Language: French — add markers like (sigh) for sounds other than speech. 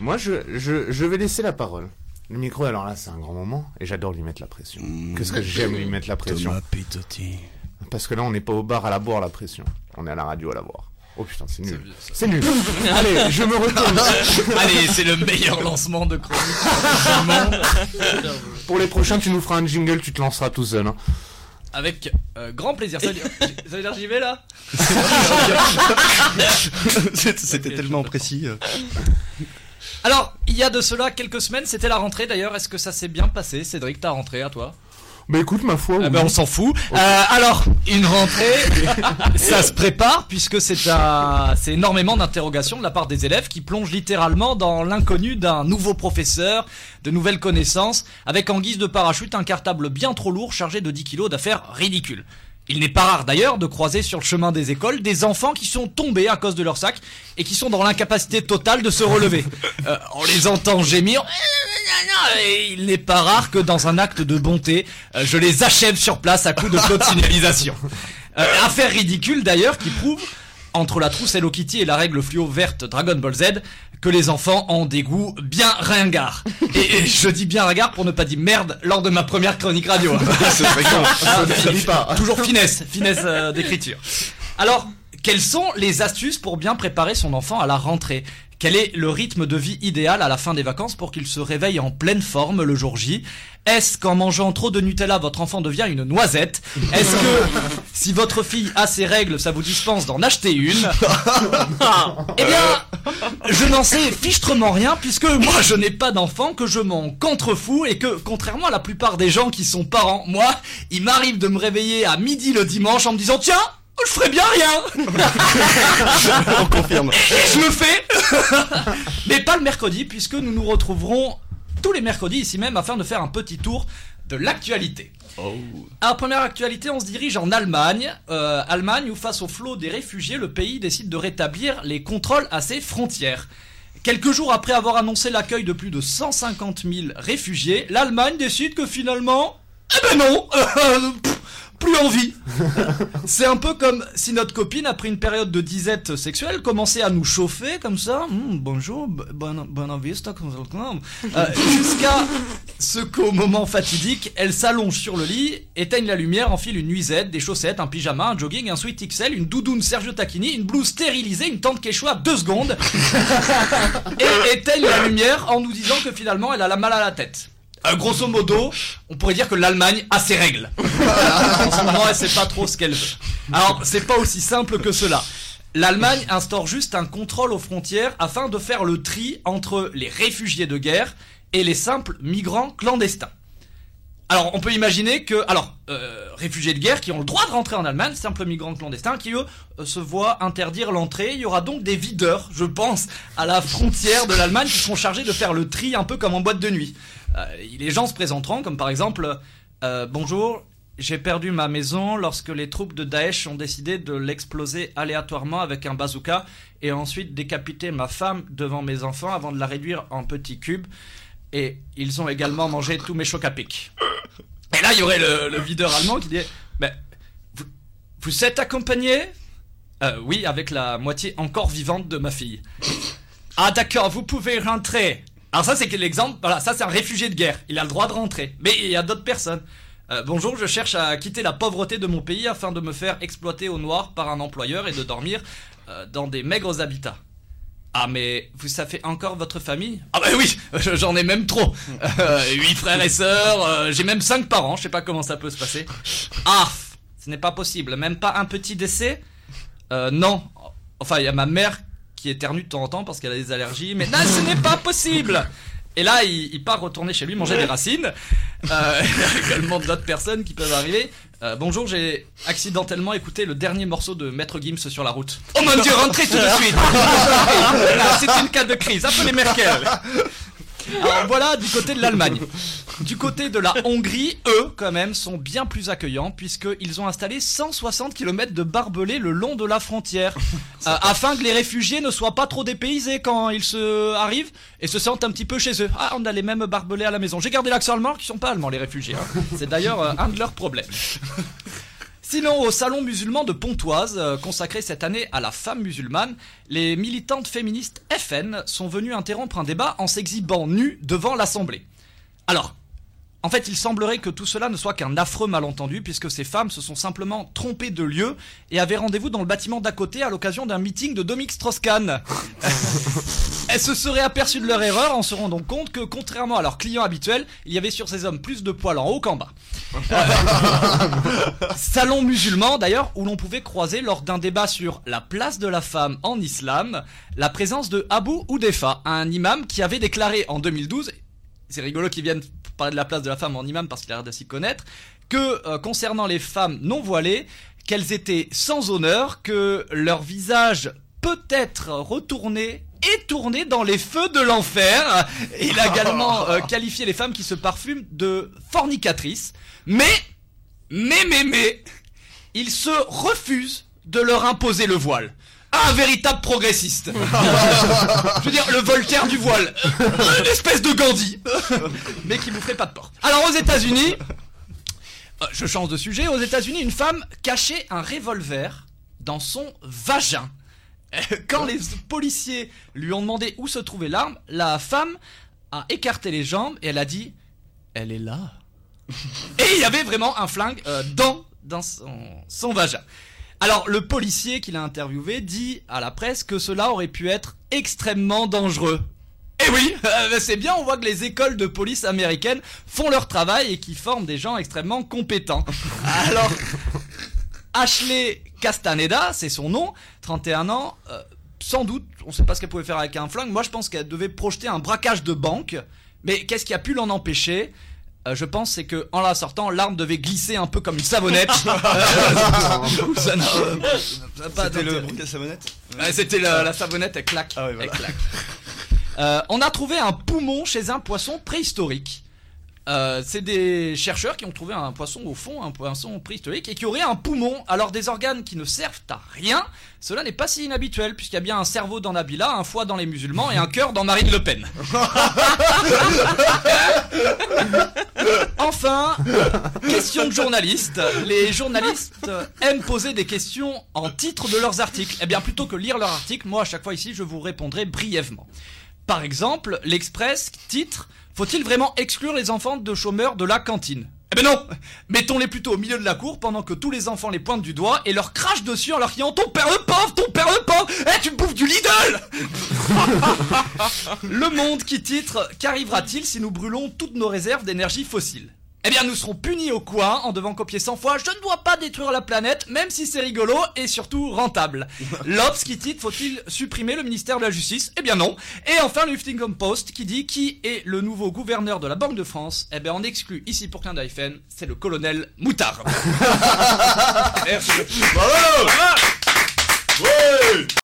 Moi, je, je, je vais laisser la parole. Le micro, alors là, c'est un grand moment, et j'adore lui mettre la pression. Qu'est-ce que j'aime lui mettre la pression Thomas Pitotti. Parce que là, on n'est pas au bar à la boire, la pression. On est à la radio à la boire. Oh putain, c'est nul. C'est nul. (laughs) Allez, je me retourne. (laughs) Allez, c'est le meilleur lancement de chronique. Pour les prochains, tu nous feras un jingle, tu te lanceras tout seul. hein. Avec euh, grand plaisir. Ça veut dire, ça veut dire j'y vais là (laughs) C'était tellement précis. Alors, il y a de cela quelques semaines, c'était la rentrée d'ailleurs. Est-ce que ça s'est bien passé, Cédric, ta rentrée à toi? Bah écoute, ma foi. Ah ben, on s'en fout. Euh, alors, une rentrée, (laughs) ça se prépare puisque c'est un, c'est énormément d'interrogations de la part des élèves qui plongent littéralement dans l'inconnu d'un nouveau professeur, de nouvelles connaissances, avec en guise de parachute un cartable bien trop lourd chargé de 10 kilos d'affaires ridicules. Il n'est pas rare d'ailleurs de croiser sur le chemin des écoles des enfants qui sont tombés à cause de leur sac et qui sont dans l'incapacité totale de se relever. (laughs) Euh, on les entend gémir. Et il n'est pas rare que dans un acte de bonté, euh, je les achève sur place à coups de (laughs) code signalisation. Euh, affaire ridicule d'ailleurs qui prouve, entre la trousse Hello Kitty et la règle fluo verte Dragon Ball Z, que les enfants ont des goûts bien ringards. Et, et je dis bien ringard pour ne pas dire merde lors de ma première chronique radio. (laughs) Ah, pas. Toujours finesse, finesse euh, d'écriture. Alors, quelles sont les astuces pour bien préparer son enfant à la rentrée? Quel est le rythme de vie idéal à la fin des vacances pour qu'il se réveille en pleine forme le jour J? Est-ce qu'en mangeant trop de Nutella, votre enfant devient une noisette? Est-ce que (laughs) si votre fille a ses règles, ça vous dispense d'en acheter une? (laughs) Eh bien, je n'en sais fichtrement rien puisque moi je n'ai pas d'enfant, que je m'en contrefous et que contrairement à la plupart des gens qui sont parents, moi, il m'arrive de me réveiller à midi le dimanche en me disant tiens, je ferais bien rien (laughs) On confirme. et je le fais (laughs) Mais pas le mercredi puisque nous nous retrouverons tous les mercredis ici même afin de faire un petit tour de l'actualité. Alors première actualité, on se dirige en Allemagne. Euh, Allemagne où face au flot des réfugiés, le pays décide de rétablir les contrôles à ses frontières. Quelques jours après avoir annoncé l'accueil de plus de 150 000 réfugiés, l'Allemagne décide que finalement, eh ben non, (laughs) euh, pff, plus envie. (laughs) C'est un peu comme si notre copine, après une période de disette sexuelle, commençait à nous chauffer comme ça. Hum, bonjour, bonne, bonne vista. Euh, Jusqu'à ce qu'au moment fatidique, elle s'allonge sur le lit, éteigne la lumière, enfile une nuisette, des chaussettes, un pyjama, un jogging, un sweat XL, une doudoune Sergio Tacchini, une blouse stérilisée, une tente Quechua, deux secondes, (laughs) et éteigne la lumière en nous disant que finalement elle a la mal à la tête. Euh, grosso modo, on pourrait dire que l'Allemagne a ses règles. (laughs) en ce moment, elle sait pas trop ce qu'elle veut. Alors, c'est pas aussi simple que cela. L'Allemagne instaure juste un contrôle aux frontières afin de faire le tri entre les réfugiés de guerre et les simples migrants clandestins. Alors, on peut imaginer que, alors, euh, réfugiés de guerre qui ont le droit de rentrer en Allemagne, simples migrants clandestins qui, eux, euh, se voient interdire l'entrée. Il y aura donc des videurs, je pense, à la frontière de l'Allemagne qui seront chargés de faire le tri un peu comme en boîte de nuit. Euh, les gens se présenteront comme par exemple, euh, bonjour, j'ai perdu ma maison lorsque les troupes de Daesh ont décidé de l'exploser aléatoirement avec un bazooka et ensuite décapiter ma femme devant mes enfants avant de la réduire en petits cubes. Et ils ont également mangé tous mes chocs à pic. Et là, il y aurait le, le videur allemand qui dit Mais vous, êtes accompagné? Euh, Oui, avec la moitié encore vivante de ma fille. Ah, d'accord, vous pouvez rentrer. Alors, ça, c'est l'exemple. Voilà, ça, c'est un réfugié de guerre. Il a le droit de rentrer. Mais il y a d'autres personnes. Euh, bonjour, je cherche à quitter la pauvreté de mon pays afin de me faire exploiter au noir par un employeur et de dormir euh, dans des maigres habitats. Ah mais vous savez encore votre famille? Ah bah oui, je- j'en ai même trop. Euh, Huit frères et sœurs, euh, j'ai même cinq parents, je sais pas comment ça peut se passer. Ah, ce n'est pas possible, même pas un petit décès? Euh, Non, enfin il y a ma mère qui éternue de temps en temps parce qu'elle a des allergies, mais non, ce n'est pas possible et là, il, il part retourner chez lui manger des racines. Euh, il y a également d'autres personnes qui peuvent arriver. Euh, bonjour, j'ai accidentellement écouté le dernier morceau de Maître Gims sur la route. Oh mon dieu, rentrez tout de (laughs) suite Là, C'est une cas de crise, appelez Merkel Alors voilà du côté de l'Allemagne. Du côté de la Hongrie, eux, quand même, sont bien plus accueillants puisqu'ils ont installé 160 km de barbelés le long de la frontière (laughs) euh, afin que les réfugiés ne soient pas trop dépaysés quand ils se arrivent et se sentent un petit peu chez eux. Ah, on a les mêmes barbelés à la maison. J'ai gardé l'accent allemand qui sont pas allemands les réfugiés. hein. C'est d'ailleurs euh, un de leurs problèmes. (laughs) Sinon, au salon musulman de Pontoise, euh, consacré cette année à la femme musulmane, les militantes féministes FN sont venues interrompre un débat en s'exhibant nues devant l'Assemblée. Alors, en fait, il semblerait que tout cela ne soit qu'un affreux malentendu, puisque ces femmes se sont simplement trompées de lieu et avaient rendez-vous dans le bâtiment d'à côté à l'occasion d'un meeting de Dominique Strauss-Kahn. (laughs) Elles se seraient aperçues de leur erreur en se rendant compte que, contrairement à leurs clients habituels, il y avait sur ces hommes plus de poils en haut qu'en bas. Euh, (laughs) salon musulman d'ailleurs, où l'on pouvait croiser lors d'un débat sur la place de la femme en islam, la présence de Abu Oudefa, un imam qui avait déclaré en 2012 c'est rigolo qu'ils viennent parler de la place de la femme en imam parce qu'il a l'air de s'y connaître, que euh, concernant les femmes non voilées, qu'elles étaient sans honneur, que leur visage peut être retourné et tourné dans les feux de l'enfer. Il a également (laughs) euh, qualifié les femmes qui se parfument de fornicatrices. Mais, mais, mais, mais, il se refuse de leur imposer le voile. Un véritable progressiste. (laughs) Je veux dire, le Voltaire du voile. Une espèce de Gandhi. Mais qui vous ferait pas de porte. Alors aux États-Unis, euh, je change de sujet. Aux États-Unis, une femme cachait un revolver dans son vagin. Euh, Quand les policiers lui ont demandé où se trouvait l'arme, la femme a écarté les jambes et elle a dit Elle est là. Et il y avait vraiment un flingue euh, dans, dans son, son vagin. Alors, le policier qui l'a interviewé dit à la presse que cela aurait pu être extrêmement dangereux. Et oui, (laughs) euh, c'est bien, on voit que les écoles de police américaines font leur travail et qui forment des gens extrêmement compétents. (laughs) Alors, Ashley Castaneda, c'est son nom, 31 ans, euh, sans doute, on sait pas ce qu'elle pouvait faire avec un flingue, moi je pense qu'elle devait projeter un braquage de banque, mais qu'est-ce qui a pu l'en empêcher? Euh, je pense c'est que en la sortant, l'arme devait glisser un peu comme une savonnette. (laughs) (laughs) Ça n'a- euh, pas C'était le d'intérêt. bruit de la savonnette Ouais, C'était la, la savonnette, elle claque. Ah ouais, voilà. Elle claque. Euh, on a trouvé un poumon chez un poisson préhistorique. Euh, c'est des chercheurs qui ont trouvé un poisson au fond, un poisson préhistorique, et qui aurait un poumon. Alors des organes qui ne servent à rien, cela n'est pas si inhabituel, puisqu'il y a bien un cerveau dans Nabila, un foie dans les musulmans et un cœur dans Marine Le Pen. (laughs) enfin, question de journaliste. Les journalistes aiment poser des questions en titre de leurs articles. Eh bien, plutôt que lire leur article, moi, à chaque fois ici, je vous répondrai brièvement. Par exemple, l'Express titre Faut-il vraiment exclure les enfants de chômeurs de la cantine? Eh ben non! Mettons-les plutôt au milieu de la cour pendant que tous les enfants les pointent du doigt et leur crachent dessus en leur criant Ton père le pauvre Ton père le pauvre! Eh, tu bouffes du Lidl! (laughs) Le Monde qui titre Qu'arrivera-t-il si nous brûlons toutes nos réserves d'énergie fossile? Eh bien, nous serons punis au coin en devant copier 100 fois Je ne dois pas détruire la planète, même si c'est rigolo et surtout rentable. (laughs) L'Obs qui titre Faut-il supprimer le ministère de la Justice? Eh bien non. Et enfin, le Huffington Post qui dit Qui est le nouveau gouverneur de la Banque de France? Eh bien, on exclut ici pour clin d'œil c'est le colonel Moutard. (laughs) Merci. Bravo Ouais